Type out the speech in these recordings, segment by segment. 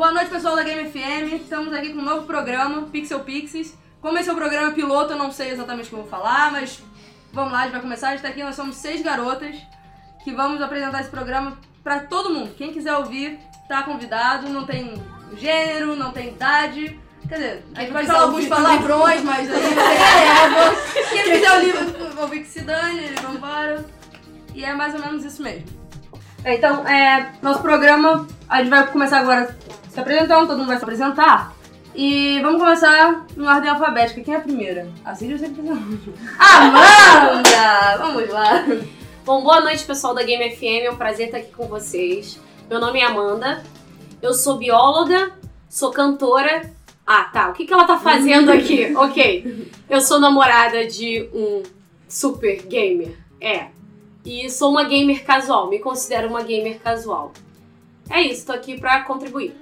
Boa noite, pessoal da Game FM. Estamos aqui com um novo programa, Pixel Pixies. Como esse é o programa piloto, eu não sei exatamente o que eu vou falar, mas vamos lá, a gente vai começar. A gente tá aqui, nós somos seis garotas que vamos apresentar esse programa pra todo mundo. Quem quiser ouvir, tá convidado. Não tem gênero, não tem idade. Quer dizer, a gente vai falar alguns palavrões, mas aí é, Quem quiser ouvir, ouvir que se dane, vambora. E é mais ou menos isso mesmo. É, Então, é, nosso programa, a gente vai começar agora se apresentando, todo mundo vai se apresentar. E vamos começar em ordem alfabética. Quem é a primeira? A Cid eu sei que Amanda! Vamos lá. Bom, boa noite, pessoal da Game FM. É um prazer estar aqui com vocês. Meu nome é Amanda. Eu sou bióloga, sou cantora. Ah, tá. O que, que ela tá fazendo aqui? ok. Eu sou namorada de um super gamer. É. E sou uma gamer casual. Me considero uma gamer casual. É isso, tô aqui pra contribuir.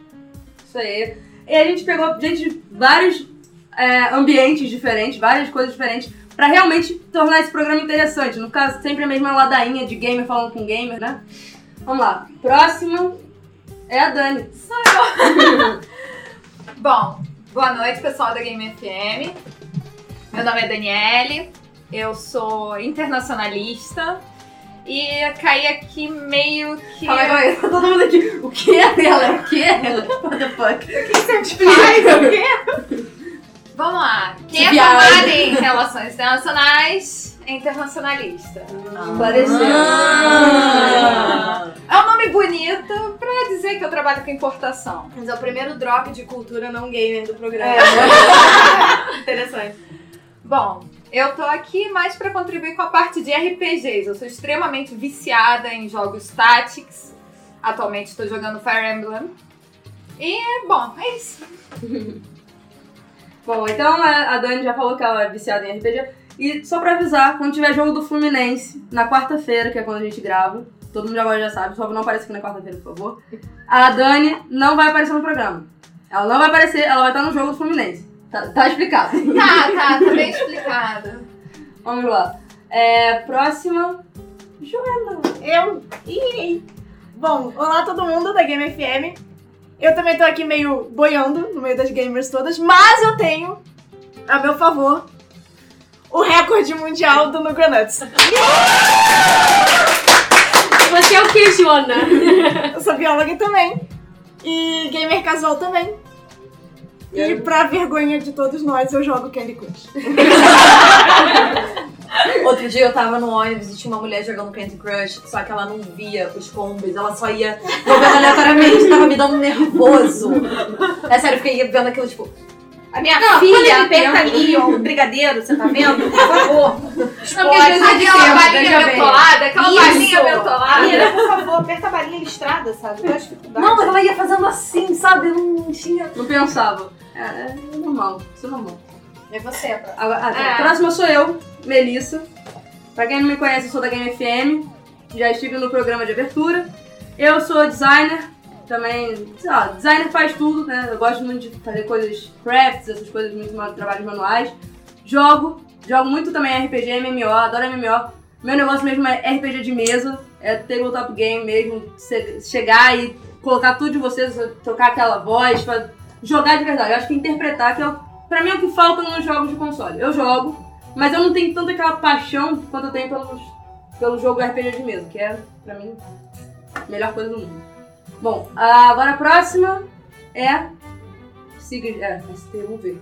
Isso aí. E a gente pegou gente de vários é, ambientes diferentes, várias coisas diferentes, pra realmente tornar esse programa interessante. No caso, sempre a mesma ladainha de gamer falando com gamer, né? Vamos lá. Próximo é a Dani. Bom, boa noite, pessoal da Game FM. Meu nome é Daniele, eu sou internacionalista e caí aqui meio que. Calma aí, calma aí. Tá todo mundo aqui. O que é ela? O que é ela? What the fuck? Ai, o quê? Vamos lá. Quem é formado em relações internacionais é internacionalista. Esclareceu. Ah. É um nome bonito pra dizer que eu trabalho com importação. Mas é o primeiro drop de cultura não gamer do programa. Interessante. Bom, eu tô aqui mais pra contribuir com a parte de RPGs. Eu sou extremamente viciada em jogos Tactics. Atualmente estou jogando Fire Emblem. E, bom, é isso. Bom, então a a Dani já falou que ela é viciada em RPG. E só pra avisar, quando tiver jogo do Fluminense, na quarta-feira, que é quando a gente grava, todo mundo agora já sabe, só não apareça aqui na quarta-feira, por favor. A Dani não vai aparecer no programa. Ela não vai aparecer, ela vai estar no jogo do Fluminense. Tá, tá explicado. Tá, tá, tá bem explicado. Vamos lá. É, próxima. Joana. Eu? Ih! Bom, olá todo mundo da Game FM. Eu também tô aqui meio boiando no meio das gamers todas, mas eu tenho, a meu favor, o recorde mundial do Nugronuts. Você é o que, Joana? Eu sou bióloga também. E gamer casual também. E pra vergonha de todos nós, eu jogo Candy Crush. Outro dia eu tava no ônibus e tinha uma mulher jogando Candy Crush, só que ela não via os combos, ela só ia jogando aleatoriamente, tava me dando nervoso. É sério, eu fiquei vendo aquilo, tipo, A minha Não, filha aperta ali o brigadeiro, você tá vendo? Por favor. Não, porque às vezes Aquela tempo, balinha mentolada, aquela Isso. balinha mentolada. Amiga, por favor, aperta a balinha listrada, sabe? Eu dificuldade. não, mas ela ia fazendo assim, sabe? Não tinha. Não pensava. É, é normal, isso é normal. É você, pra... Agora, ah, tá. É. Próxima sou eu, Melissa. Pra quem não me conhece, eu sou da Game FM. Já estive no programa de abertura. Eu sou designer. Também, sei lá, designer faz tudo, né? Eu gosto muito de fazer coisas crafts, essas coisas, muito trabalhos manuais. Jogo, jogo muito também RPG, MMO, adoro MMO. Meu negócio mesmo é RPG de mesa, é tabletop game mesmo, che- chegar e colocar tudo de vocês, trocar aquela voz, jogar de verdade. Eu acho que interpretar, que é Pra mim é o que falta nos jogos de console. Eu jogo, mas eu não tenho tanta aquela paixão quanto eu tenho pelos, pelo jogo RPG de mesa, que é, pra mim, a melhor coisa do mundo. Bom, agora a próxima é. Sigrid. É, STUV.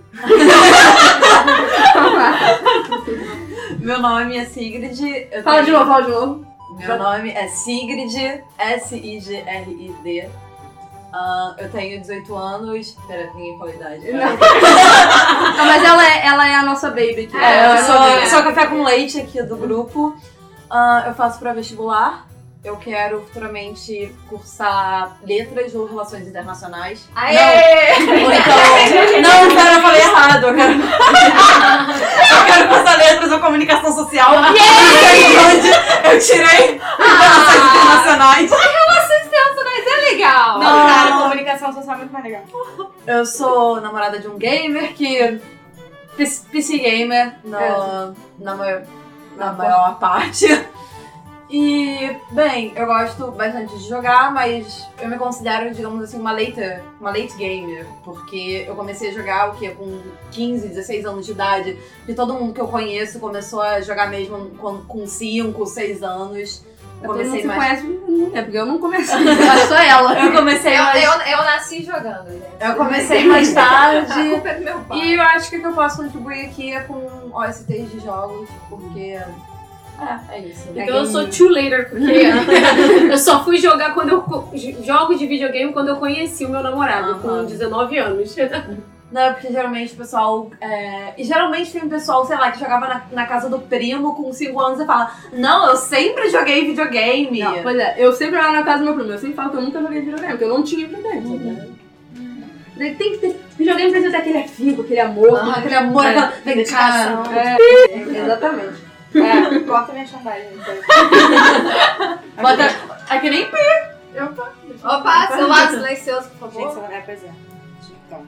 Meu nome é Sigrid. eu Fala de novo, fala de novo. Meu nome é Sigrid, S-I-G-R-I-D. Ah, eu tenho 18 anos. Pera, ninguém falou a idade. Não, mas ela é, ela é a nossa baby aqui. É, Ela eu é sou, sou café com leite aqui do grupo. Ah, eu faço para vestibular. Eu quero futuramente cursar letras ou relações internacionais. Aê! Ou então. Não, pera, eu falei errado. Eu quero, eu quero cursar letras ou comunicação social. Não onde eu tirei relações internacionais. É legal. Não, cara, comunicação social é muito mais legal. Eu sou namorada de um gamer que. PC gamer no- na, maior, na maior parte. E, bem, eu gosto bastante de jogar, mas eu me considero, digamos assim, uma late, uma late gamer. Porque eu comecei a jogar o quê? Com 15, 16 anos de idade. E todo mundo que eu conheço começou a jogar mesmo com, com 5, 6 anos. Eu Todo mundo comecei se mais. conhece, é porque eu não comecei, mas só ela. Eu comecei Eu, mais. eu, eu nasci jogando, gente. Eu comecei mais A tarde. culpa é do meu pai. E eu acho que o que eu posso contribuir aqui é com OSTs de jogos, porque. É, é isso. Então eu sou too later, porque eu só fui jogar quando eu. Jogo de videogame quando eu conheci o meu namorado, com Aham. 19 anos. Não, é porque geralmente o pessoal. é, E geralmente tem um pessoal, sei lá, que jogava na, na casa do primo com 5 anos e fala: Não, eu sempre joguei videogame. Não, pois é, eu sempre lá na casa do meu primo, eu sempre falo que eu nunca joguei videogame, porque eu não tinha videogame. sabe? Tem que ter. Videogame precisa ter aquele afinco, aquele amor. Ah, aquele amor, É. aquela dedicação. É, exatamente. É, corta minha chantagem. então. Bota. É que nem Opa, celular silencioso, por Gente, favor. é, pois é. Então.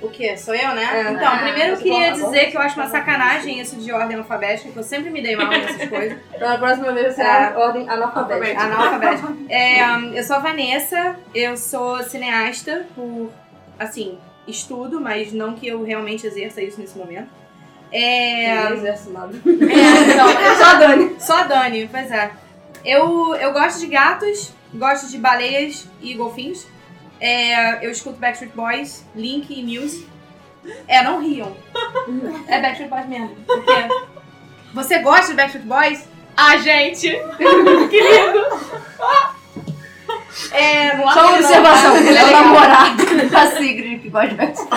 O que? Sou eu, né? É. então, Ah, primeiro eu queria bom? dizer que eu acho uma sacanagem isso de ordem alfabética, que eu sempre me dei mal nessas coisas. Então na próxima vez você É. é ordem analfabética. Analfabética. É, um, eu sou a Vanessa, eu sou cineasta por, assim, estudo, mas não que eu realmente exerça isso nesse momento. É, Não é, então, Só a Dani. Só a Dani, pois é. Eu, eu gosto de gatos, gosto de baleias e golfinhos. É, eu escuto Backstreet Boys, Link e Muse. É, não riam. É Backstreet Boys mesmo. Porque você gosta de Backstreet Boys? Ah, gente! que lindo! É, não Só uma não, observação. Ele é o namorado da Sigrid que gosta de Backstreet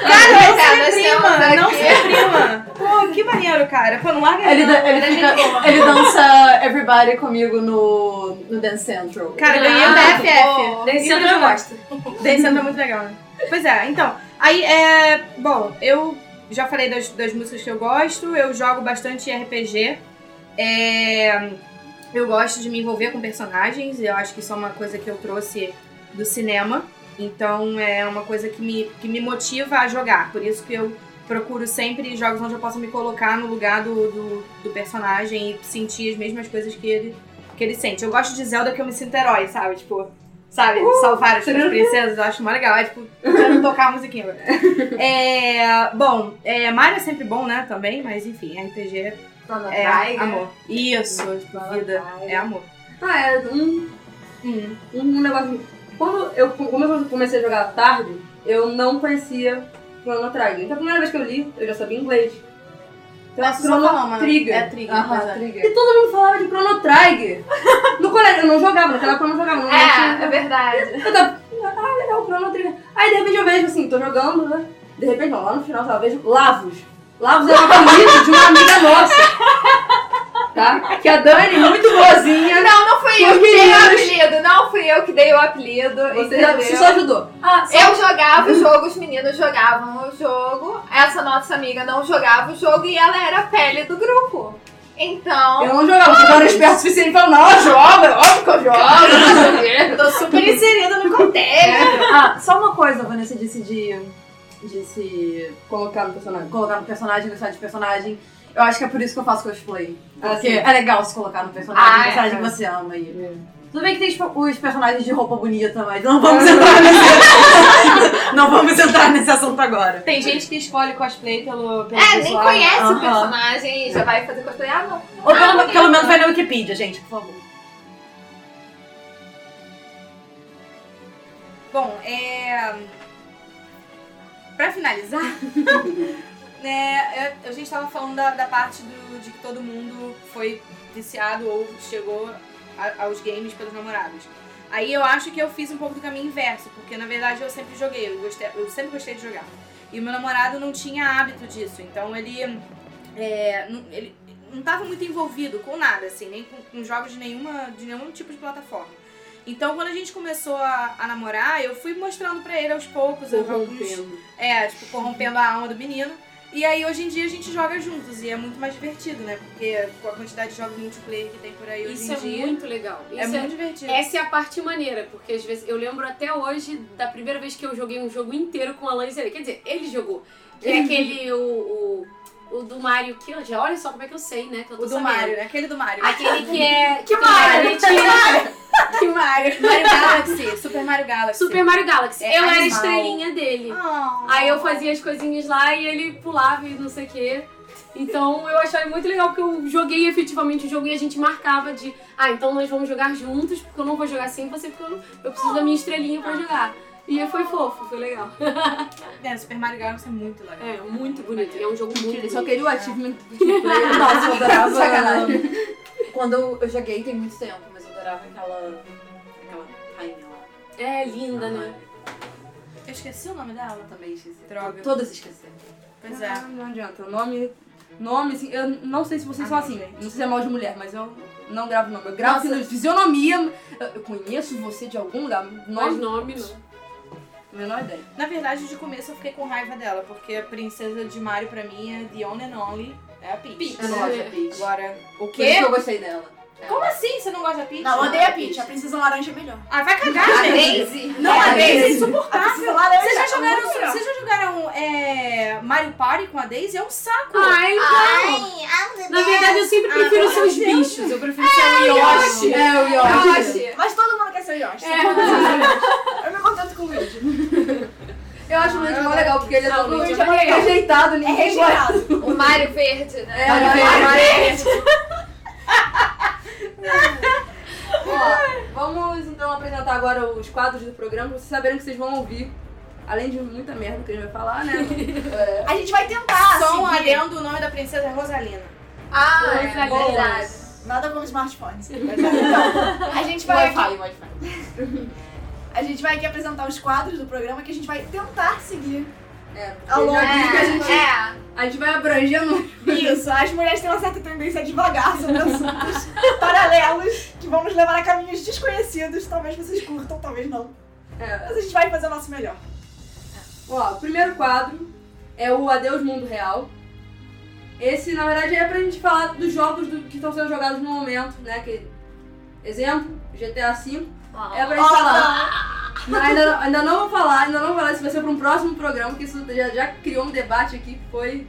Cara, não Cara, se nós prima! temos Não aqui- se prima! Pô, que maneiro, cara. Pô, não larga Ele, da- ele, é fica- ele dança Everybody comigo no, no Dance Central. Cara, eu ganhei o Ah, BFF. Desse ano eu gosto. Dance Central é muito legal, né? Pois é, então. Aí, é. Bom, eu já falei das, das músicas que eu gosto, eu jogo bastante RPG. É, eu gosto de me envolver com personagens, eu acho que isso é uma coisa que eu trouxe do cinema. Então é uma coisa que me, que me motiva a jogar. Por isso que eu procuro sempre jogos onde eu possa me colocar no lugar do, do, do personagem e sentir as mesmas coisas que ele, que ele sente. Eu gosto de Zelda que eu me sinto herói, sabe? Tipo, sabe? Salvar as princesas, eu acho mó legal. É tipo, quero tocar a musiquinha. É, bom, é, Mario é sempre bom, né? Também, mas enfim, RPG é Trigger. amor. Isso, tipo, vida é amor. Ah, é um, Hum. um negócio. Quando eu, como eu comecei a jogar tarde, eu não conhecia Chrono Trigger. Então a primeira vez que eu li, eu já sabia inglês. Então, Nossa, só Chrono falar. Trigger. É Trigger, Aham, é. Trigger. E todo mundo falava de Chrono Trigger. No colégio, eu não jogava, naquela época eu não jogava. Não É, tinha- é verdade. Eu tava, ah, legal, Chrono Trigger. Aí de repente eu vejo assim, tô jogando, né? De repente, não, lá no final, eu vejo Lavos. Lavos é um apelido de uma amiga nossa. Tá? Que a Dani, muito boazinha. Não, não fui eu que dei o apelido. Não fui eu que dei o apelido. Você entendeu? você só ajudou. Ah, só Eu jogava o jogo, os meninos jogavam o jogo. Essa nossa amiga não jogava o jogo e ela era a pele do grupo. Então. Eu não jogava, porque eu era esperto o suficiente pra falar, não, joga, é óbvio que eu jogo. Tô super inserida no contexto. Ah, só uma coisa, Vanessa disse de, de se Colocar no personagem. colocar no personagem, gostar de personagem. Eu acho que é por isso que eu faço cosplay. Ah, Porque sim. é legal se colocar no personagem, Ah, no personagem é. que você ama. E... É. Tudo bem que tem tipo, os personagens de roupa bonita, mas não vamos entrar nesse... não vamos entrar nesse assunto agora. Tem gente que escolhe cosplay pelo, pelo É, nem visual. conhece o personagem e já vai fazer cosplay. Ah, não. Ou pelo, Ah, bonito. pelo menos vai na Wikipedia, gente, por favor. Bom, é. Pra finalizar, né, a gente tava falando da, da parte do, de que todo mundo foi viciado ou chegou a- aos games pelos namorados. Aí eu acho que eu fiz um pouco do caminho inverso, porque na verdade eu sempre joguei, eu, gostei, eu sempre gostei de jogar. E o meu namorado não tinha hábito disso, então ele, é, não, ele não tava muito envolvido com nada, assim, nem com, com jogos de, nenhuma, de nenhum tipo de plataforma. Então, quando a gente começou a, a namorar, eu fui mostrando pra ele aos poucos alguns, Corrompendo. é, tipo, corrompendo a alma do menino. E aí, hoje em dia, a gente joga juntos. E é muito mais divertido, né? Porque com a quantidade de jogos multiplayer que tem por aí Isso hoje é em dia, muito legal. Isso é muito divertido. Essa é a parte maneira, porque às vezes eu lembro até hoje da primeira vez que eu joguei um jogo inteiro com a Alan Zé. Quer dizer, ele jogou. Que é aquele. O, o- O do Mario que já olha só como é que eu sei, né? Que eu tô O do sabendo. Mario, né? Aquele do Mario. Aquele que é. Que Mario? a canetinha. que Mario? Mario Galaxy. Super Mario Galaxy. Super Mario Galaxy. É eu era a animal. estrelinha dele. Oh. Aí eu fazia as coisinhas lá e ele pulava e não sei o quê. Então eu achava muito legal porque eu joguei efetivamente o jogo e a gente marcava de ah, então nós vamos jogar juntos, porque eu não vou jogar sem você, porque eu, preciso da minha estrelinha pra jogar. E foi fofo, foi legal. É, Super Mario Galaxy é muito legal. É, muito bonito. É um jogo muito Ele bonito. só queria o achievement. Nossa, eu adorava. Sacanagem. Quando eu joguei tem muito tempo, mas eu adorava aquela. aquela rainha lá. É linda, né? Eu esqueci o nome dela? Também esqueci. Droga. Todas esqueceram. Pois é. Ah, Não adianta. Nome. Nome, assim, eu não sei se vocês são assim. Não sei se é mal de mulher, mas eu não gravo nome. Eu gravo Nossa. assim, fisionomia. Eu, conheço você de algum lugar. Mas Nome, nome não. menor ideia. Na verdade, de começo eu fiquei com raiva dela, porque a princesa de Mario pra mim é the one and only. É a Peach. Peach. Eu não É. gosto da Peach. Agora, o Por isso quê? que eu gostei dela. Como assim você não gosta da Peach? Não, odeio a Peach. A princesa laranja é melhor. Ah, vai cagar, A gente. Daisy. Não, É, a a Daisy é insuportável. princesa laranja Vocês já é jogaram, vocês já jogaram é, Mario Party com a Daisy? É um saco. Ah, então. Na verdade, eu sempre Ah, prefiro seus amor de Deus. bichos. Eu prefiro ser o Yoshi. É, o Yoshi. Yoshi. Mas todo mundo quer ser o Yoshi. É. Eu me contento com o Luigi. Eu acho o Luigi mó legal, porque ele é Ah, o Luigi é maneiro. rejeitado, É ninguém gosta. O Mario Verde, né? É, Mario Verde. Ó, vamos então apresentar agora os quadros do programa, pra vocês saberem que vocês vão ouvir. Além de muita merda que a gente vai falar, né? É, A gente vai tentar Só um seguir. adendo, o nome da princesa é Rosalina. Ah, é Fabiola. verdade. Nada como smartphones. Então, a gente vai aqui, Wi-Fi, Wi-Fi. a gente vai aqui apresentar os quadros do programa que a gente vai tentar seguir. É, Ao longo disse que a É, gente, é. a gente vai abrangendo. Isso, as mulheres têm uma certa tendência a devagar sobre assuntos paralelos que vão nos levar a caminhos desconhecidos. Talvez vocês curtam, talvez não. É. Mas a gente vai fazer o nosso melhor. Ó, o primeiro quadro é o Adeus Mundo Real. Esse, na verdade, é pra gente falar dos jogos do- que estão sendo jogados no momento, né? Que, exemplo, GTA V. É pra gente falar. Não, ainda, não- ainda não vou falar, ainda não vou falar, isso vai ser pra um próximo programa, porque isso já, já criou um debate aqui que foi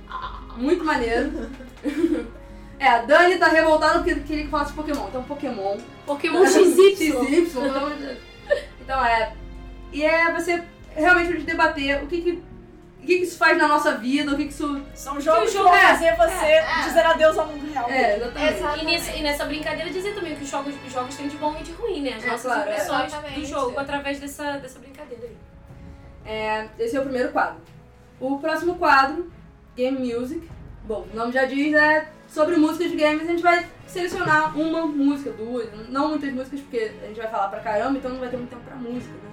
muito maneiro. É, a Dani tá revoltada porque queria que falasse Pokémon. Então, Pokémon. Pokémon XY. XY. Então é. E é você realmente debater o que que, o que que isso faz na nossa vida, o que que isso. São jogos que jogo vão é? fazer você dizer adeus ao mundo real. É, exatamente. Exato. E, nesse- e nessa brincadeira dizer também que os jogos, os jogos têm de bom e de ruim, né? As É, nossas claro, é. impressões Exatamente. do jogo através dessa, dessa brincadeira aí. É, esse é o primeiro quadro. O próximo quadro, Game Music. Bom, o nome já diz, é sobre músicas de games. A gente vai selecionar uma música, duas, não muitas músicas, porque a gente vai falar pra caramba, então não vai ter muito tempo pra música, né?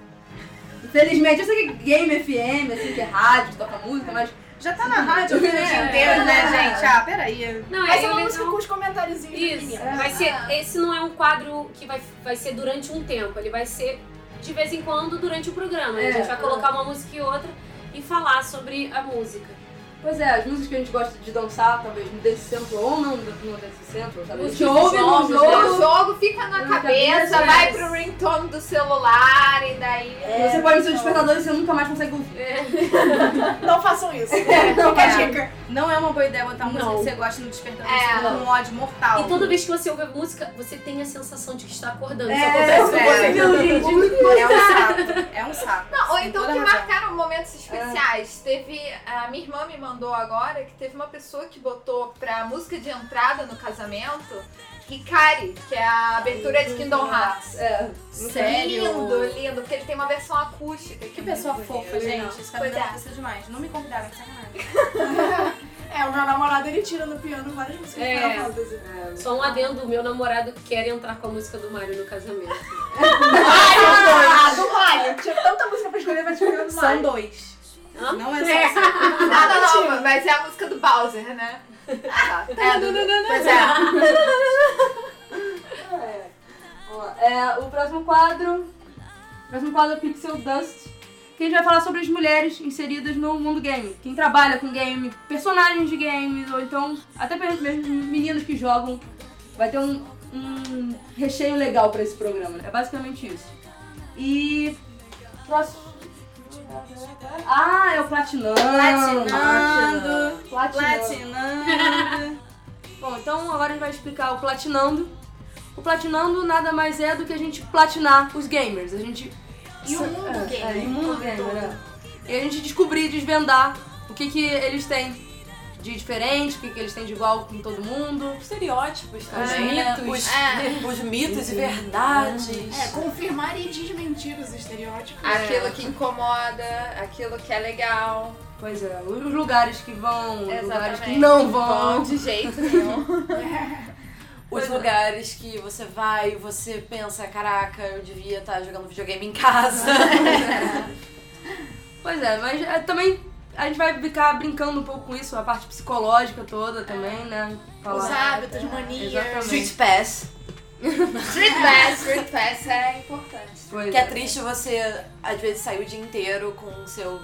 Infelizmente, eu sei que Game FM, assim, que é rádio, toca música, mas Já tá na rádio o É, dia inteiro, né, é. gente? Ah, peraí. Não, Vai é uma música com os comentáriozinhos Isso, vai ser, esse não é um quadro que vai, vai ser durante um tempo, ele vai ser de vez em quando durante o programa. É, a gente vai é. colocar uma música e outra e falar sobre a música. Pois é, as músicas que a gente gosta de dançar, talvez no Dance Central ou não no Dance Central, sabe? Músicas de ouve no jogo. né? O jogo fica na Na cabeça, cabeça, vai é. pro ringtone do celular e daí. É, Você põe no seu despertador e você nunca mais consegue ouvir. Não façam isso. Fica a É. dica. Não é uma boa ideia botar música Não. que você gosta no despertador, É. você um ódio mortal. E toda vez que você ouve a música, você tem a sensação de que está acordando. Isso É, acontece com é. você. Viu, gente? É um saco. É um saco. Não, ou então que marcaram momentos especiais. Teve. A minha irmã me mandou agora que teve uma pessoa que botou pra música de entrada no casamento Hikari, que é a abertura de Kingdom Hearts. É. Sério? Lindo, lindo, porque ele tem uma versão acústica. Que pessoa fofa, gente. Esse deve é. demais. Não me convidaram, que sacanagem. É, o meu namorado ele tira no piano várias músicas É. Final Fantasy. Só um adendo, o meu namorado quer entrar com a música do Mario no casamento. Ah, do Mario. Tinha tanta música pra escolher, vai escolher do São Mario. dois. Hã? Não é só É. Não, não, não, mas é a música do Bowser, né? Tá. É, do, Pois é. É. É, o próximo quadro. O próximo quadro é Pixel Dust. Que a gente vai falar sobre as mulheres inseridas no mundo game. Quem trabalha com game, personagens de games, ou então até mesmo meninos que jogam. Vai ter um, um recheio legal pra esse programa. É basicamente isso. E. Próximo. Ah, é o Platinando. Platinando. Platinando. Platinando. Bom, então agora a gente vai explicar o Platinando. O Platinando nada mais é do que a gente platinar os gamers. A gente E o mundo é, gamer. É, e o mundo gamer, é. E a gente descobrir, desvendar o que, que eles têm de diferente, o que, que eles têm de igual com todo mundo. Estereótipos Os também, né? mitos. Os, É. os mitos e verdades. É, confirmar e desmentir os estereótipos. Aquilo que incomoda, aquilo que é legal. Pois é, os lugares que vão, os lugares que não vão. de jeito nenhum. Os lugares que você vai e você pensa, caraca, eu devia estar jogando videogame em casa. Pois é, mas é, também a gente vai ficar brincando um pouco com isso, a parte psicológica toda também, né? Os hábitos, manias. Exatamente. Street Pass. Street Pass, Street Pass é importante. Pois Que é triste você, às vezes, sair o dia inteiro com o seu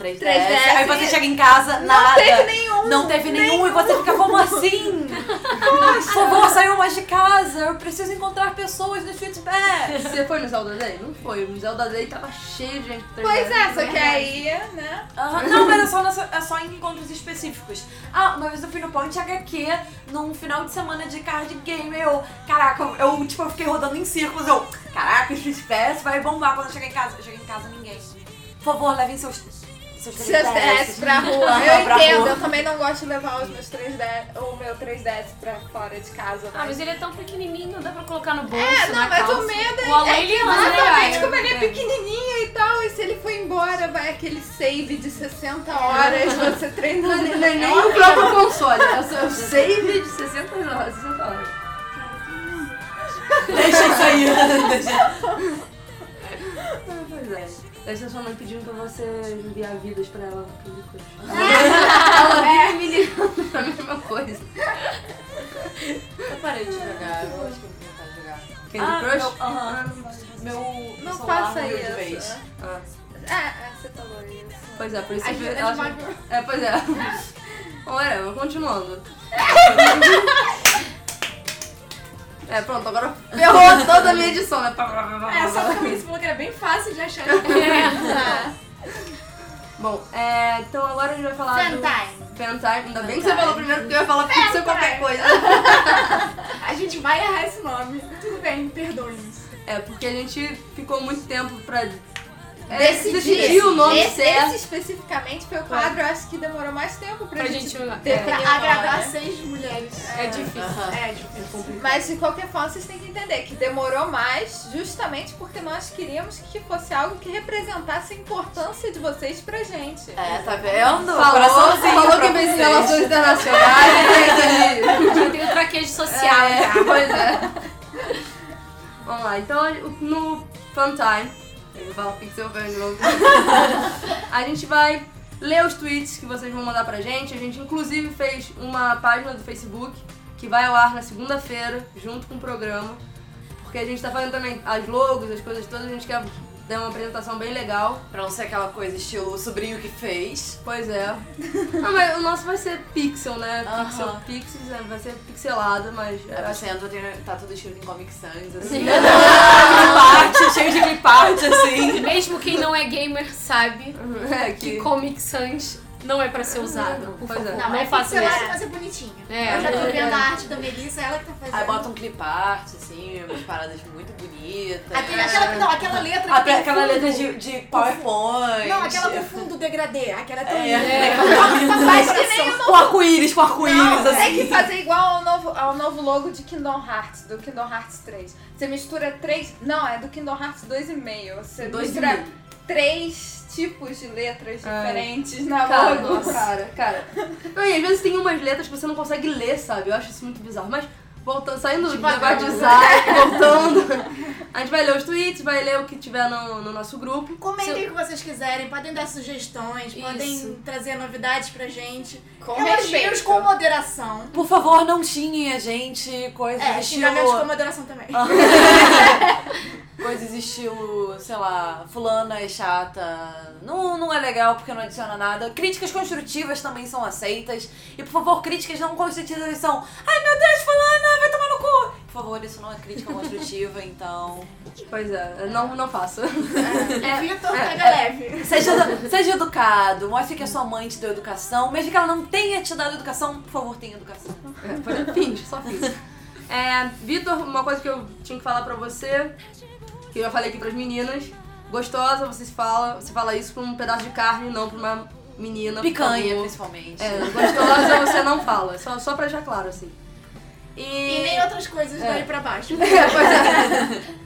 3DS. 3DS. Aí você chega em casa, Não nada. teve nenhum. Não teve nenhum, e você fica como assim? Por favor, saiam mais de casa. Eu preciso encontrar pessoas no Street Pass. Você foi no Zelda Day? Não foi. O Zelda Day tava cheio de gente. com 3DS. Pois é, só que aí, né? Não, mas é só, nessa- é só em encontros específicos. Ah, uma vez eu fui no Point HQ num final de semana de card game. Eu, caraca, eu, eu, tipo, eu fiquei rodando em círculos. Eu, caraca, o Street Pass vai bombar quando eu chegar em casa. Eu cheguei em casa, ninguém. Por favor, levem seus. Seus Seus 3DS pra rua. Eu pra entendo, rua. eu também não gosto de levar os meus 3DS, o meu 3DS pra fora de casa. Ah, mas ele é tão pequenininho, dá pra colocar no bolso, É, não, na mas calça. o medo é, O é ele que exatamente né? como ele é pequenininho e tal, e se ele for embora, vai aquele save de 60 horas, você treinando. Nem, nem, nem o próprio console, é o save de 60 horas. 60 horas. Deixa isso aí. Deixa. Pois é. Deve ser sua mãe pedindo pra você enviar vidas pra ela. Candy Crush. ela vive me ligando pra mesma coisa. Eu parei de jogar. Eu acho que eu vou tentar jogar. Candy Ah, Crush? meu- aham. Meu Não faça isso. de vez. Ah, É, é, você falou isso. pois é, por isso que ela... demais. É, pois é. Bom, whatever, continuando. É, pronto, agora ferrou toda a minha edição, né? É, só porque você falou que era bem fácil de achar. Bom, é, então agora a gente vai falar do... Fantime. Fantime. Ainda bem que você falou primeiro, porque eu ia falar pixel qualquer coisa. A gente vai errar esse nome. Tudo bem, perdoe-nos. É, porque a gente ficou muito tempo pra Decidir. decidir o nome esse, certo. esse especificamente foi o quadro, eu acho que demorou mais tempo pra, Pra gente, gente- é. definir Pra agradar seis mulheres. É difícil. Aham. É difícil. Mas de qualquer forma, vocês têm que entender que demorou mais justamente porque nós queríamos que fosse algo que representasse a importância de vocês pra gente. É, tá vendo? Falou, Coraçãozinho falou pra que fez relações internacionais, ali. Já tem o traquejo social É, já. pois é. Vamos lá, então no Funtime, eu falo Pixel Fan de novo. a gente vai ler os tweets que vocês vão mandar pra gente. A gente inclusive fez uma página do Facebook que vai ao ar na segunda-feira, junto com o programa. Porque a gente tá fazendo também as logos, as coisas todas, a gente quer dar uma apresentação bem legal. Pra não ser aquela coisa estilo o sobrinho que fez. Pois é. Não, mas o nosso vai ser pixel, né? Aham. Pixel, pixels, né? vai ser pixelado, mas eu É, acho você entra, tá tudo escrito em Comic Sans, assim. Clipart, cheio de clipart, assim. Mesmo quem não é gamer sabe é, que que Comic Sans não é pra ser usado. Por Pois é. favor, Não, não é pixelado isso. pra ser bonitinho. É, Eu já tô é. vendo a arte da Melissa, ela que tá fazendo. Aí bota um clipart, assim, umas paradas muito bonitas. Aquele- aquela, não, aquela letra que tem aquela fundo. letra de, de PowerPoint. Não, aquela com fundo degradê. Aquela é tão É, linda. é. Mas que nem o Com arco-íris, com arco-íris, Não, assim. tem que fazer igual ao novo, ao novo logo de Kingdom Hearts, do Kingdom Hearts 3. Você mistura três. Não, é do Kingdom Hearts 2,5. Você Dois e mistura meio. três tipos de letras Ai. diferentes na Cara, logo. nossa, cara, cara. Não, e às vezes tem umas letras que você não consegue ler, sabe? Eu acho isso muito bizarro. Mas voltando, saindo do Devagar, negócio de design, voltando. A gente vai ler os tweets, vai ler o que tiver no, no nosso grupo. Comentem o que vocês quiserem, podem dar sugestões, podem Isso. trazer novidades pra gente. Com Elogios com moderação. Por favor, não xinguem a gente, coisas É, estilo... xingamentos com moderação também. Coisas estilo, sei lá, fulana é chata, não, não é legal porque não adiciona nada. Críticas construtivas também são aceitas. E por favor, críticas não construtivas são Ai meu Deus, fulana, vai tomar no cu! por favor, isso não é crítica construtiva, então. Pois é, não, não faça. É, Vitor, é, pega leve. Seja, seja educado, mostre que a sua mãe te deu educação. Mesmo que ela não tenha te dado educação, por favor, tenha educação. É, finge, só finge. É, Vitor, uma coisa que eu tinha que falar pra você, que eu já falei aqui pras meninas. Gostosa, você se fala, você fala isso pra um pedaço de carne, não pra uma menina. Picanha, principalmente. É, gostosa você não fala, só, só pra deixar claro, assim. E... E nem outras coisas É. daí pra baixo. É, pois é.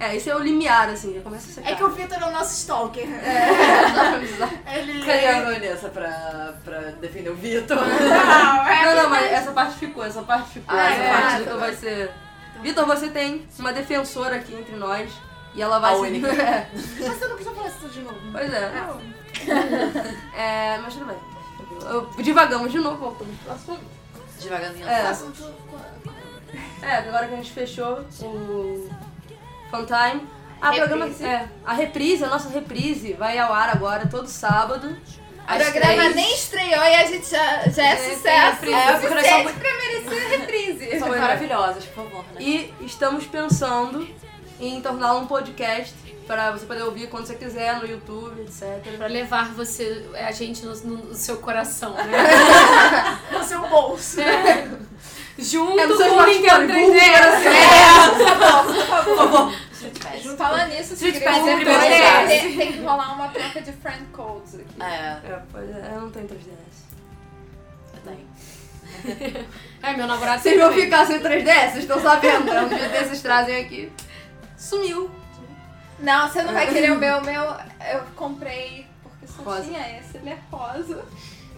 É, esse é o limiar, assim, já começa a secar. É que o Vitor é o nosso stalker. É, Ele. Cadê a Vanessa pra, pra defender o Vitor? Não, é Não, não, mas essa parte ficou, essa parte ficou. Ah, essa é, parte bom. vai ser. Vitor, você tem uma defensora aqui entre nós. E ela vai A se. única. É, Mas você não precisa falar isso tudo de novo. pois é. É, mas tudo bem. Eu- Divagamos de novo, voltamos pro assunto. Devagarzinho. É. Assunto com- É, agora que a gente fechou o Fun Time. A programa, Reprise. é, a reprise, a nossa reprise, vai ao ar agora todo sábado. O programa três. nem estreou e a gente já, já é, tem sucesso. reprise. É, nós suficiente somos- pra merecer reprise. São é. maravilhosas, por favor, né? E estamos pensando em torná-lo um podcast para você poder ouvir quando você quiser no YouTube, etc. Pra levar você, a gente no, no seu coração, né? No seu bolso. Junto É com o Nintendo smartphone, 3DS. Por favor. Falando nisso, Street se Pass sempre tem, tem, tem que rolar uma troca de friend codes aqui. É, É, pois é, eu não tenho 3DS. eu tenho. É, meu namorado Vocês vão ficar sem 3DS, vocês estão sabendo, né? Um dia desses trazem aqui. Sumiu. Não, você não vai querer o meu. O meu eu comprei porque só Rosa. tinha esse, ele é rosa.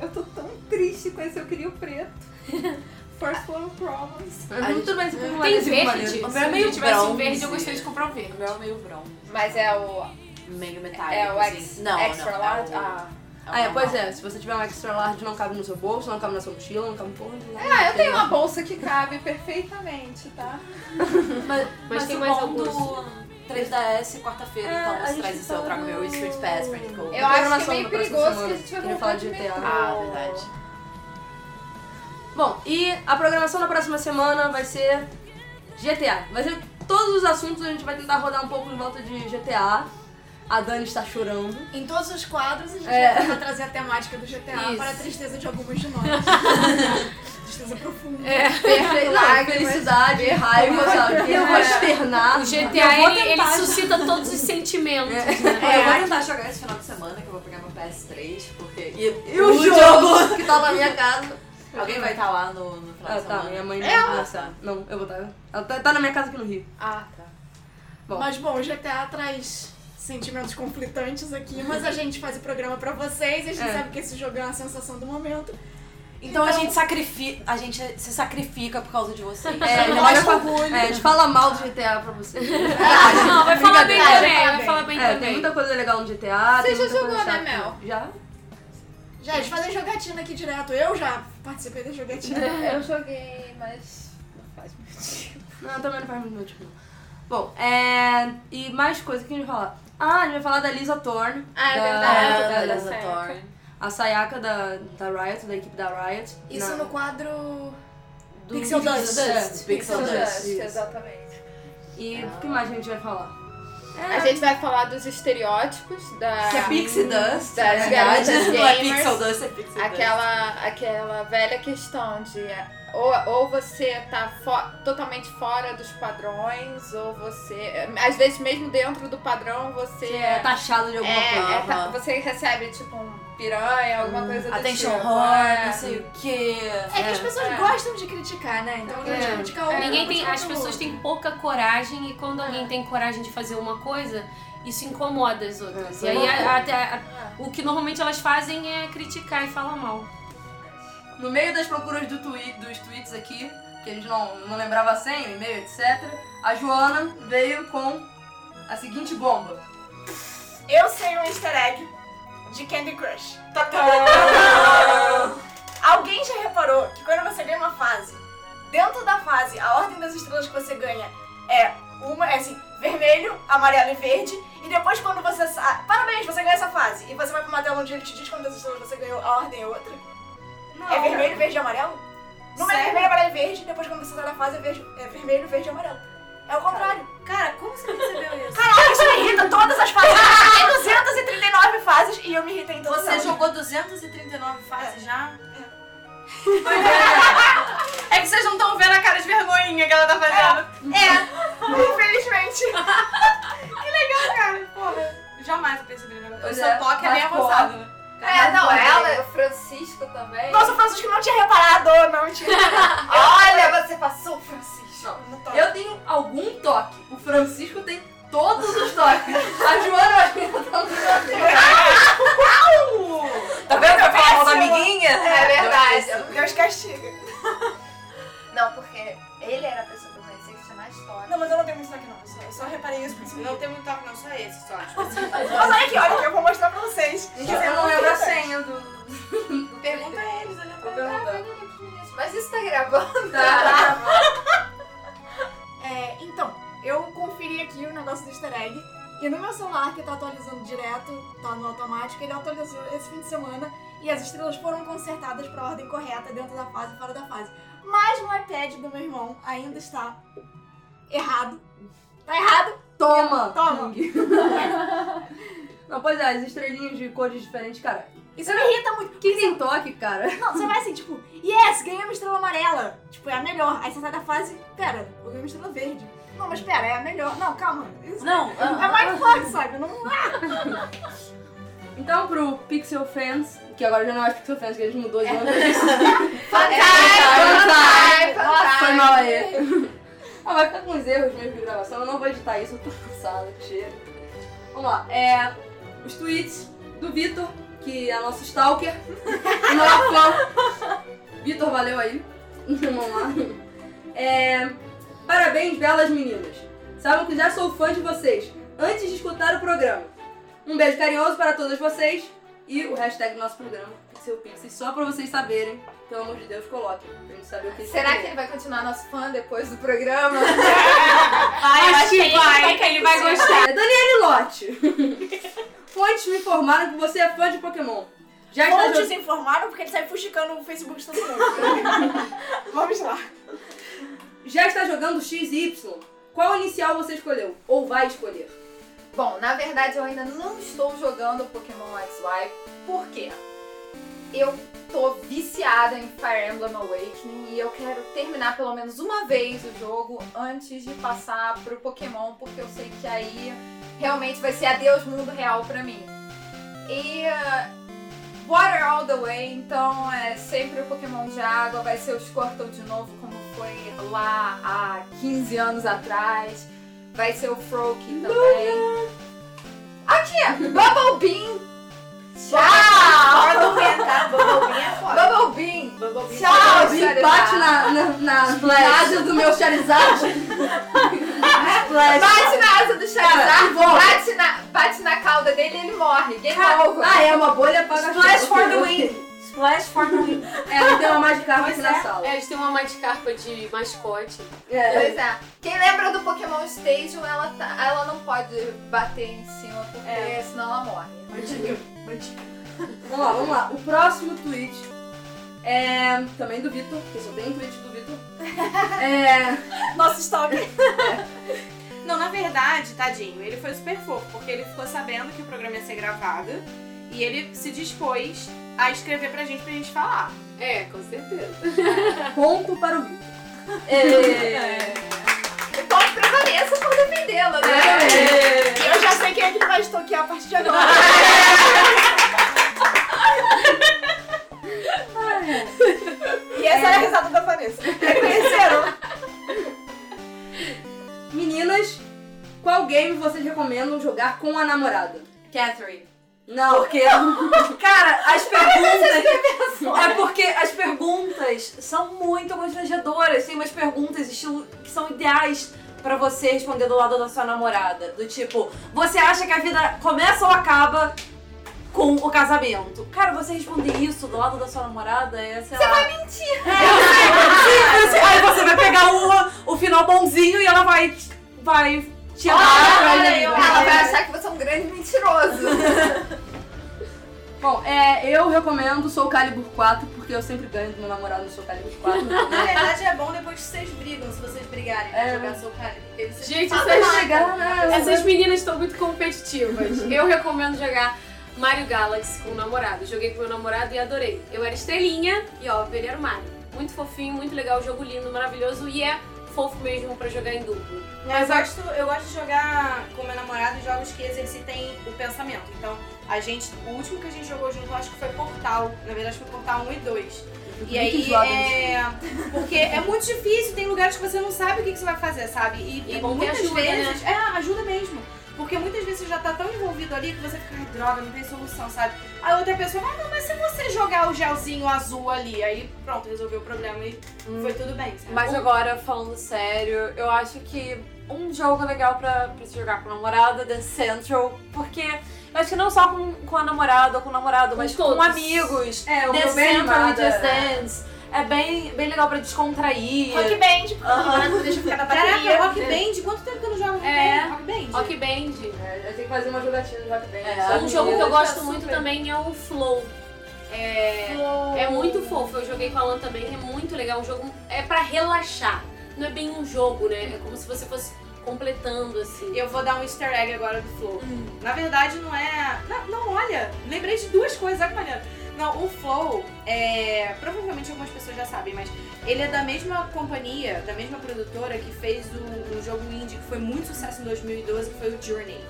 Eu tô tão triste com esse, eu queria o preto. First World Problems. Mas tudo bem, você tem Tem verde? maneiro. Se O um meu é meio tivesse um verde, eu gostaria de comprar um verde. O meu é meio bronze. Mas é o, Meio metálico, é o assim. ex, não, extra não, large. é o- Ah. Ah, é, pois é, se você tiver um extra large, não cabe no seu bolso, não cabe na sua mochila, não cabe porra nenhuma. ah, eu tenho uma bolsa que cabe perfeitamente, tá? Mas, Mas tem o mais alguns. do 3DS quarta-feira, É, então você traz o seu, eu tá trago meu Street Pass, Code. Eu acho que é meio perigoso semana. que a gente vai falar de GTA. Ah, verdade. Bom, e a programação da próxima semana vai ser GTA. Vai ser todos os assuntos, a gente vai tentar rodar um pouco em volta de GTA. A Dani está chorando. Em todos os quadros, a gente É. vai tentar trazer a temática do GTA Isso. para a tristeza de alguns de nós. tristeza profunda. É. Lágrimas. felicidade, raiva, sabe? Eu vou externar. O GTA, ele, ele suscita todos os sentimentos, né? É, eu vou tentar jogar esse final de semana, que eu vou pegar meu PS3, porque... E, E o jogo que tá na minha casa. Alguém vai estar lá no, no final Ah, tá, minha mãe não. Ah, tá. Não, eu vou estar. Ela tá, tá na minha casa aqui no Rio. Ah, tá. Bom. Mas bom, o GTA traz sentimentos conflitantes aqui, mas a gente faz o programa pra vocês e a gente É. sabe que esse jogo é uma sensação do momento. Então, a Então- gente sacrifica, a gente se sacrifica por causa de vocês. É, a gente, Nós fa- é, a gente fala mal do GTA pra você. Não, vai falar bem também, vai vai falar bem É, tem também. muita coisa legal no GTA. Você já jogou, né. Mel? Já? Gente, fazer jogatina aqui direto. Eu já participei da jogatina. Eu joguei, mas não faz muito tempo. Não, também não faz muito não. Bom, é. E mais coisa que a gente vai falar. Ah, a gente vai falar da Lisa Thorne. Ah, é da, verdade, da- da da- Lisa Thorne. a Sayaka da, da Riot, da equipe da Riot. Isso na- no quadro. do Pixel Dust. Dust. Pixel Dust, Dust, exatamente. E o que mais a gente vai falar? A gente vai falar dos estereótipos da. Que é Pixie Dust, Das na verdade. garotas Não é gamers. Pixel Dust, é Pixie Dust. Aquela, aquela velha questão de ou, ou você tá fo- totalmente fora dos padrões, ou você. Às vezes, mesmo dentro do padrão, você Você é taxado de alguma é- é ta- Aham. você recebe tipo um piranha, alguma coisa do Attention tipo. horn, é. não sei o quê. É que as pessoas É. gostam de criticar, né? Então a gente É. criticar o Ninguém tem, as pessoas outro. têm pouca coragem e quando alguém tem coragem de fazer uma coisa, isso incomoda as outras. É, e aí a- até a- o que normalmente elas fazem é criticar e falar mal. No meio das procuras do twi dos tweets aqui, que a gente não, não lembrava a senha, o e-mail, etc., a Joana veio com a seguinte bomba. Eu sei um easter egg de Candy Crush. Alguém já reparou que quando você ganha uma fase, dentro da fase, a ordem das estrelas que você ganha é uma, é assim, vermelho, amarelo e verde, e depois quando você sai. Parabéns, você ganhou essa fase. E você vai pra uma tela onde ele te diz quantas estrelas você ganhou, a ordem é outra? Não, é vermelho, verde e amarelo? Meio Sério? vermelho, amarelo e verde, depois quando você sai da fase é, verde, é vermelho, verde e amarelo. É o contrário. Cara, como você percebeu isso? Caraca, isso me irrita todas as fases. Tem 239 fases e eu me irritei em todas Você elas. jogou 239 fases já? É. É que vocês não estão vendo a cara de vergonhinha que ela tá fazendo. É, infelizmente. Que legal, cara. Porra, jamais eu percebi o negócio. O seu é, toque é bem avançado, né? É, não, ela, o Francisco também. Nossa, o Francisco não tinha reparado, não tinha. Olha, você passou o Francisco. Não tô. Eu tenho algum toque. O Francisco tem todos os toques. A Joana, acho que ainda tá no Tá vendo que eu falo da amiguinha? É verdade. Deus castiga. Não, porque ele era a pessoa que eu conhecia que tinha mais toque. Não, mas eu não tenho muito toque não. Só, reparei isso por isso. Não tem muito toque, não, só esse só. Tipo assim. Olha aqui, olha aqui, eu vou mostrar pra vocês. Eu não lembro a senha do. Pergunta a eles, olha pra perguntar. Mas isso tá gravando. Tá. É, então, eu conferi aqui o negócio do easter egg. E no meu celular, que tá atualizando direto, tá no automático, ele atualizou esse fim de semana e as estrelas foram consertadas pra ordem correta dentro da fase e fora da fase. Mas no iPad do meu irmão ainda está errado. Tá errado? Toma! Toma. Não, pois é, as estrelinhas de cores diferentes, cara. Isso me irrita muito. Quem tem toque, cara? Não, você vai assim, tipo, yes, ganhei uma estrela amarela. Tipo, é a melhor. Aí você sai da fase, pera, eu ganhei uma estrela verde. Não, mas pera, é a melhor. Não, calma. Isso Não, é mais forte, sabe? Não, Então, pro Pixel Fans, que agora já não é mais Pixel Fans, que eles mudou de nome. Fantai, Foi mal aí. Ah, vai ficar com os erros mesmo de gravação, eu não vou editar isso, eu tô cansada, cheiro. Vamos lá, é. Os tweets do Vitor, que é nosso stalker, o fã. Vitor, valeu aí. Vamos lá. É. Parabéns, belas meninas. Sabem que já sou fã de vocês, antes de escutar o programa. Um beijo carinhoso para todas vocês e o hashtag do nosso programa, Pixel Pixie, só pra vocês saberem. Pelo amor de Deus, coloquem, pra gente saber o que Será que ele vai continuar nosso fã depois do programa? Ai, acho que vai. que ele vai gostar. É Daniele Lotte. Fontes me informaram que você é fã de Pokémon. Já está, Fontes jo- informaram porque ele sai fuxicando o Facebook de todo mundo. Vamos lá. já está jogando XY. Qual inicial você escolheu? Ou vai escolher? Bom, na verdade eu ainda não estou jogando Pokémon XY. Por quê? Eu tô viciada em Fire Emblem Awakening e eu quero terminar pelo menos uma vez o jogo antes de passar pro Pokémon, porque eu sei que aí realmente vai ser adeus mundo real pra mim. E uh, Water All the Way, então é sempre o Pokémon de água, vai ser o Squirtle de novo, como foi lá há 15 anos atrás. Vai ser o Froakie também. Aqui, Bubble Bean. Tchau! Bubble Bean? Bubble Bean é foda. Bubble Bean. Bubble Bean Tchau, Ah, Vim, bate na, na, na asa do meu Charizard. Splash. Bate na asa do Charizard, bate na, bate na cauda dele e ele morre. Game over. Ah, é uma bolha para Splash for the win. Splash for the win. Ela tem uma Magikarp aqui na é. sala. É, eles têm uma Magikarpa de mascote. É. Pois é. Quem lembra do Pokémon Stadium, ela, tá- ela não pode bater em cima, porque É. senão ela morre. Vamos lá, vamos lá. O próximo tweet é também do Vitor, porque só tem tweet do Vitor. É. Nosso estoque. Não, na verdade, tadinho, ele foi super fofo, porque ele ficou sabendo que o programa ia ser gravado e ele se dispôs a escrever pra gente pra gente falar. É, com certeza. Ponto para o Vitor. É. E pode pra Vanessa por defendê-la, né? É. Eu já sei quem é que vai estoquear a partir de agora. E essa era a risada da Vanessa. Reconheceram? Meninas, qual game vocês recomendam jogar com a namorada? Catherine. Não. Porque, cara, as perguntas. É porque as perguntas são muito constrangedoras. Tem umas perguntas estilo que são ideais pra você responder do lado da sua namorada. Do tipo, você acha que a vida começa ou acaba com o casamento? Cara, você responder isso do lado da sua namorada é, sei Você vai mentir! É, sim, aí você vai pegar o, o final bonzinho e ela vai. vai ele. ela vai achar que você é um grande mentiroso. Bom, é, eu recomendo Soul Calibur 4, porque eu sempre ganho do meu namorado no Soul Calibur 4. Na verdade é bom depois que vocês brigam, se vocês brigarem pra É. jogar Soul Calibur. porque vocês Gente, falam vocês chegaram, né? Essas meninas estão muito competitivas. Eu recomendo jogar Mario Galaxy com o namorado. Joguei com meu namorado e adorei. Eu era estrelinha e, óbvio, ele era o Mario. Muito fofinho, muito legal, jogo lindo, maravilhoso e é fofo mesmo pra jogar em duplo. Mas eu gosto, eu gosto de jogar com meu namorado jogos que exercitem o pensamento. Então, a gente, o último que a gente jogou junto, eu acho que foi Portal. Na verdade, foi Portal 1 e 2. E aí é. Porque é muito difícil, tem lugares que você não sabe o que, que você vai fazer, sabe? E, E é e ter muitas ajuda, né? vezes. É, ajuda mesmo. Porque muitas vezes você já tá tão envolvido ali que você fica, ai, droga, não tem solução, sabe? Aí outra pessoa, ah, não, mas se você jogar o gelzinho azul ali, aí pronto, resolveu o problema e foi tudo bem, sabe? Mas agora, falando sério, eu acho que um jogo legal pra, pra se jogar com namorada é The Central, porque eu acho que não só com, com a namorada ou com o namorado, mas com todos. amigos. É, o The Central e. Just Dance. É bem, bem legal pra descontrair. Rock Band, porque Aham. não deixa ficar na Caraca, bateria. Rock Band, quanto tempo que eu não jogo Rock É. Band? Rock Band? Rock Band. É, eu tenho que fazer uma jogatina de Rock Band. É? Um jogo que eu gosto super. muito também é o Flow. É, é muito fofo, eu joguei com a Alan também, é muito legal. Um jogo é pra relaxar. Não é bem um jogo, né? É como se você fosse completando assim. Eu vou dar um easter egg agora do Flow. Hum. Na verdade, não é. Não, não, olha, lembrei de duas coisas, olha que maneiro. Não, o Flow, é. Provavelmente algumas pessoas já sabem, mas ele é da mesma companhia, da mesma produtora que fez o, um jogo indie que foi muito sucesso em 2012, que foi o Journey.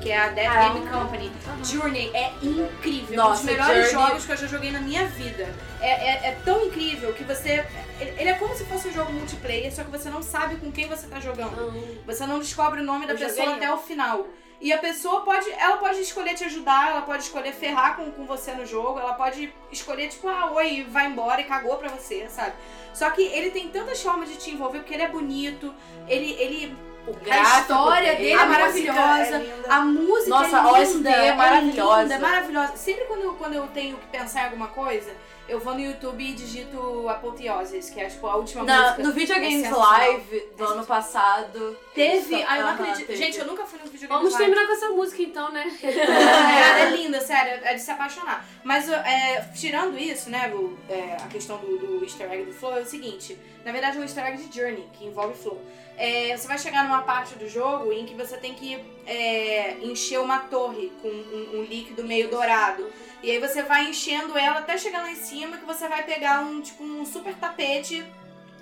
Que é a Death Ah. Game Company. Journey é incrível. Nossa, um dos melhores Journey- jogos que eu já joguei na minha vida. É, é, é tão incrível que você. Ele é como se fosse um jogo multiplayer, só que você não sabe com quem você tá jogando. Você não descobre o nome da Eu pessoa joguei até o final. E a pessoa pode, ela pode escolher te ajudar, ela pode escolher ferrar com, com você no jogo, ela pode escolher, tipo, ah, oi, vai embora e cagou pra você, sabe? Só que ele tem tantas formas de te envolver, porque ele é bonito, ele, ele o a gráfico história dele- dele é A maravilhosa, música é a música Nossa, é a linda, é maravilhosa. linda, é maravilhosa. Sempre quando, eu- quando eu tenho que pensar em alguma coisa, eu vou no YouTube e digito Apotheosis, que é tipo a última Na- música. no Video Games. Live do ano passado. Teve, ah, eu não acredito. teve. Gente, eu nunca fui no videogame Vamos live. terminar com essa música então, né? Ela é linda, sério, é de se apaixonar. Mas é, tirando isso, né, o- é, a questão do, do easter egg do Flow é o seguinte. Na verdade é um easter egg de Journey, que envolve Flow. É, você vai chegar numa parte do jogo em que você tem que é, encher uma torre com um, um líquido meio dourado. E aí você vai enchendo ela até chegar lá em cima que você vai pegar um, tipo, um super tapete,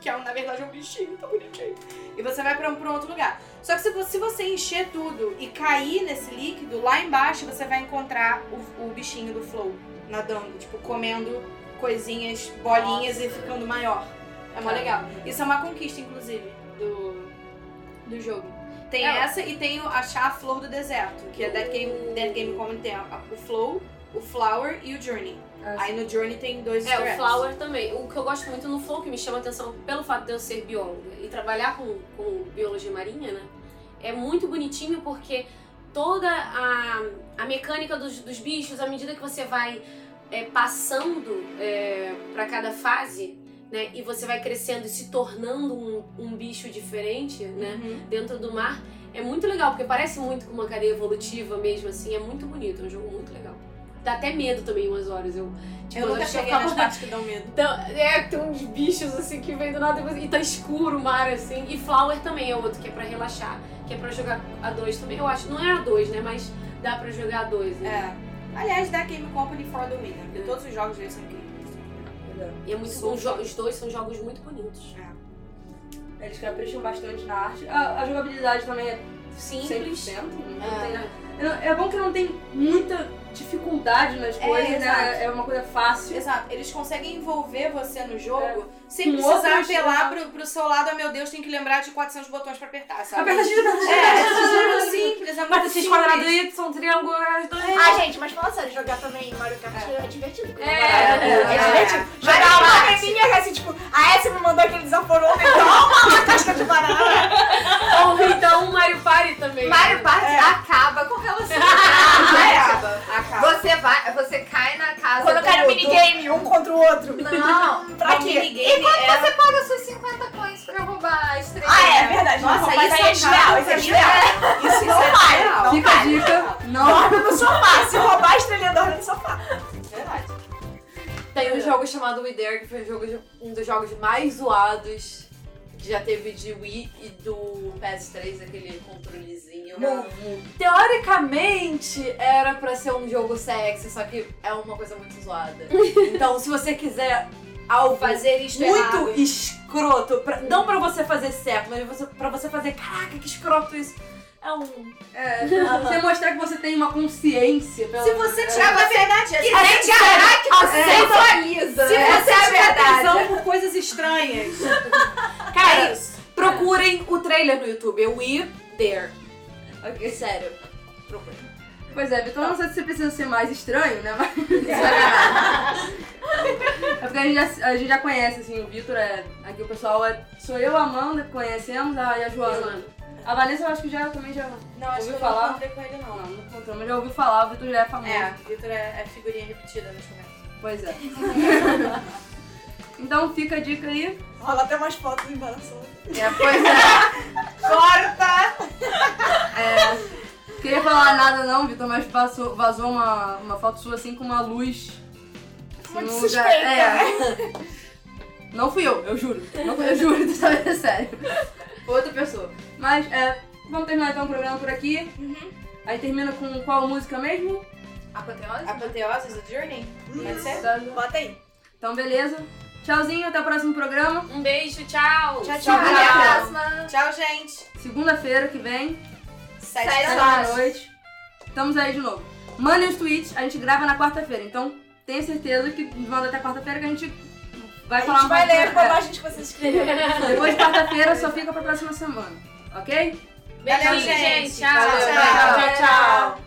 que é, um, na verdade é um bichinho, tá bonitinho. E você vai pra um, pra outro lugar. Só que se você, se você encher tudo e cair nesse líquido, lá embaixo você vai encontrar o, o bichinho do Flow nadando, tipo, comendo coisinhas, bolinhas e ficando maior. É mó legal. Isso é uma conquista, inclusive, do jogo. Tem É. essa e tem o achar a flor do deserto, que é Dead Game, Dead Game Common tem o Flow, o Flower e o Journey. Aí no Journey tem dois É, o. Flower também. O que eu gosto muito no Flow, que me chama a atenção pelo fato de eu ser bióloga e trabalhar com, com biologia marinha, né? É muito bonitinho porque toda a, a mecânica dos, dos bichos, à medida que você vai é, passando é, para cada fase, né? E você vai crescendo e se tornando um, um bicho diferente, né? Uhum. Dentro do mar. É muito legal, porque parece muito com uma cadeia evolutiva mesmo, assim. É muito bonito, é um jogo muito legal. Dá até medo também umas horas. Eu, tipo, Eu nunca cheguei nas partes que dão medo. então, é, tem uns bichos assim que vem do nada e tá escuro o mar assim. E Flower também é outro que é pra relaxar, que é pra jogar a dois também. Eu acho, não é a dois, né? Mas dá pra jogar a dois, né? É. Aliás, da Game Company for the Winner, porque todos os jogos deles são incríveis. E é muito bom. Os dois são jogos muito bonitos. Eles capricham bastante na arte. A, a jogabilidade também é Simples. 100%. Não É. tem nada- É, é bom que não tem muita dificuldade nas É, coisas, exato. né? É uma coisa fácil. Exato, eles conseguem envolver você no jogo sem Com precisar apelar pro, pro seu lado, ah meu Deus, tem que lembrar de 400 botões pra apertar, sabe? Aperta X, aperta X. É, é simples, é muito Mas esses simples. quadrados Y, triângulo, dois. Ah, gente, mas fala sério, jogar também Mario Kart é, divertido. É, é, é, é. divertido. Jogar uma é assim, tipo, a S jogos mais zoados que já teve de Wii e do PS3, aquele controlezinho. Teoricamente era pra ser um jogo sexy, só que é uma coisa muito zoada. Então, se você quiser algo Fazer isto muito errado. escroto, pra- não pra você fazer certo, mas pra você fazer, caraca, que escroto isso. É um. É, você mostrar que você tem uma consciência. Pelo Se você tiver, na verdade, Que assim, nem de Araque sensualiza. se Essa você é a tiver tesão por coisas estranhas, Cara, é isso. procurem o trailer no YouTube, é We There. Ok. Sério, procurem. Pois é, Vitor, não sei se você precisa ser mais estranho, né? Mas. é porque a gente, já, a gente já conhece, assim, o Vitor é. Aqui o pessoal é. Sou eu, a Amanda, que conhecemos, a, e a Joana. A Vanessa eu acho que já também já. Não, acho Ouviu que eu falar? não encontrei com ele, não. Não, não encontrou, mas já ouviu falar, o Vitor já é famoso. É, o Vitor é, é figurinha repetida nos comentários. Pois é. então fica a dica aí. Rola até umas fotos embaraçosas. É, pois é. Corta! É, queria falar nada não, Vitor, mas vazou, vazou uma, uma foto sua assim com uma luz. assim, Muito suspeita, É. Não fui eu, eu juro. Não fui eu, juro, dessa vez é sério. Foi outra pessoa. Mas é, vamos terminar então o programa por aqui. Aí termina com qual música mesmo? Apoteose? Apoteoses do Journey? Pode ser? Tá? Bota aí. Então beleza. Tchauzinho, até o próximo programa. Um beijo, tchau. Tchau, Tchau, tchau. até a próxima. Tchau, gente. Segunda-feira que vem, Sete Sete da da noite. noite. Estamos aí de novo. Mandem os tweets, a gente grava na quarta-feira. Então tenha certeza que manda até quarta-feira que a gente vai A falar gente vai ler sobre- é. bobagens que vocês escreveram. Depois de quarta-feira só fica pra próxima semana. Ok? Beijinho, Valeu, gente. tchau. tchau. Tchau.